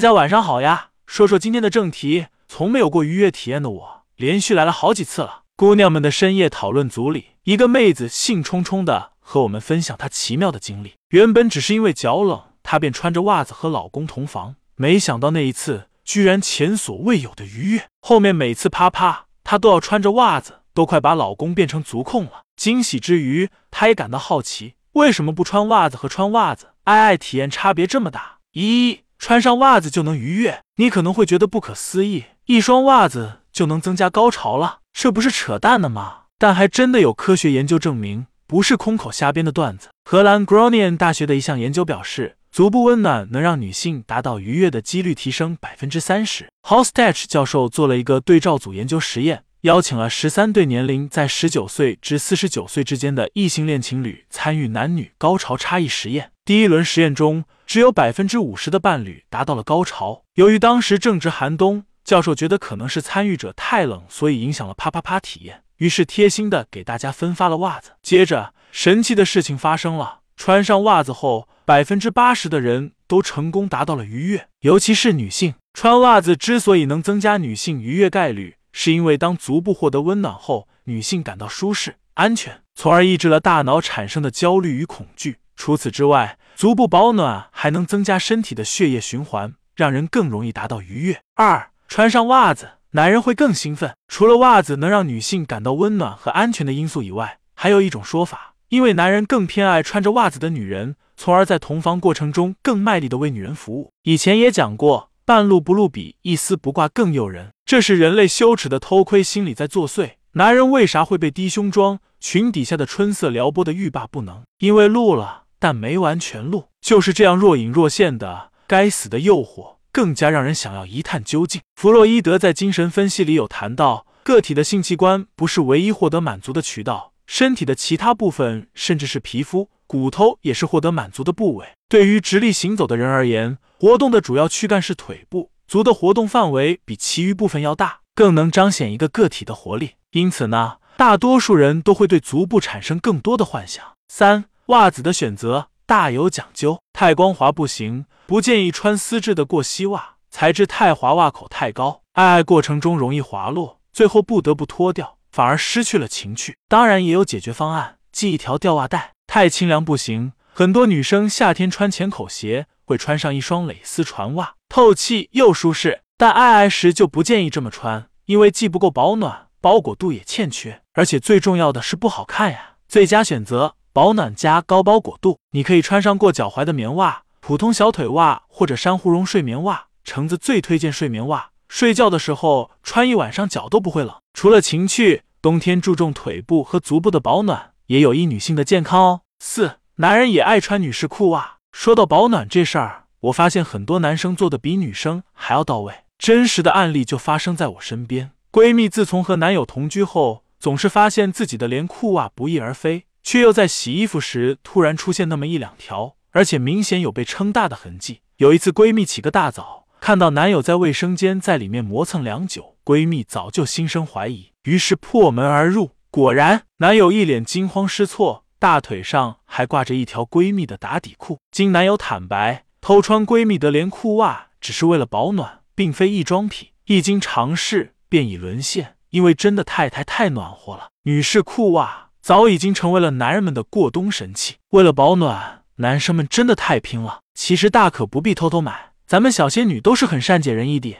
大家晚上好呀，说说今天的正题。从没有过愉悦体验的我，连续来了好几次了。姑娘们的深夜讨论组里，一个妹子兴冲冲的和我们分享她奇妙的经历。原本只是因为脚冷，她便穿着袜子和老公同房，没想到那一次居然前所未有的愉悦。后面每次啪啪，她都要穿着袜子，都快把老公变成足控了。惊喜之余，她也感到好奇，为什么不穿袜子和穿袜子爱爱体验差别这么大？一穿上袜子就能愉悦，你可能会觉得不可思议，一双袜子就能增加高潮了，这不是扯淡的吗？但还真的有科学研究证明，不是空口瞎编的段子。荷兰 Groningen 大学的一项研究表示，足部温暖能让女性达到愉悦的几率提升百分之三十。Hallstatt 教授做了一个对照组研究实验，邀请了十三对年龄在十九岁至四十九岁之间的异性恋情侣参与男女高潮差异实验。第一轮实验中，只有百分之五十的伴侣达到了高潮。由于当时正值寒冬，教授觉得可能是参与者太冷，所以影响了啪啪啪体验，于是贴心的给大家分发了袜子。接着，神奇的事情发生了：穿上袜子后，百分之八十的人都成功达到了愉悦，尤其是女性。穿袜子之所以能增加女性愉悦概率，是因为当足部获得温暖后，女性感到舒适、安全，从而抑制了大脑产生的焦虑与恐惧。除此之外，足部保暖还能增加身体的血液循环，让人更容易达到愉悦。二，穿上袜子，男人会更兴奋。除了袜子能让女性感到温暖和安全的因素以外，还有一种说法，因为男人更偏爱穿着袜子的女人，从而在同房过程中更卖力的为女人服务。以前也讲过，半露不露比一丝不挂更诱人，这是人类羞耻的偷窥心理在作祟。男人为啥会被低胸装裙底下的春色撩拨的欲罢不能？因为露了。但没完全露，就是这样若隐若现的该死的诱惑，更加让人想要一探究竟。弗洛伊德在精神分析里有谈到，个体的性器官不是唯一获得满足的渠道，身体的其他部分，甚至是皮肤、骨头，也是获得满足的部位。对于直立行走的人而言，活动的主要躯干是腿部，足的活动范围比其余部分要大，更能彰显一个个体的活力。因此呢，大多数人都会对足部产生更多的幻想。三。袜子的选择大有讲究，太光滑不行，不建议穿丝质的过膝袜，材质太滑，袜口太高，爱爱过程中容易滑落，最后不得不脱掉，反而失去了情趣。当然也有解决方案，系一条吊袜带。太清凉不行，很多女生夏天穿浅口鞋会穿上一双蕾丝船袜，透气又舒适，但爱爱时就不建议这么穿，因为既不够保暖，包裹度也欠缺，而且最重要的是不好看呀。最佳选择。保暖加高包裹度，你可以穿上过脚踝的棉袜、普通小腿袜或者珊瑚绒睡眠袜。橙子最推荐睡眠袜，睡觉的时候穿一晚上脚都不会冷。除了情趣，冬天注重腿部和足部的保暖，也有益女性的健康哦。四，男人也爱穿女士裤袜。说到保暖这事儿，我发现很多男生做的比女生还要到位。真实的案例就发生在我身边，闺蜜自从和男友同居后，总是发现自己的连裤袜不翼而飞。却又在洗衣服时突然出现那么一两条，而且明显有被撑大的痕迹。有一次，闺蜜起个大早，看到男友在卫生间在里面磨蹭良久，闺蜜早就心生怀疑，于是破门而入。果然，男友一脸惊慌失措，大腿上还挂着一条闺蜜的打底裤。经男友坦白，偷穿闺蜜的连裤袜只是为了保暖，并非易装品。一经尝试，便已沦陷，因为真的太太太暖和了。女士裤袜。早已经成为了男人们的过冬神器。为了保暖，男生们真的太拼了。其实大可不必偷偷买，咱们小仙女都是很善解人意的。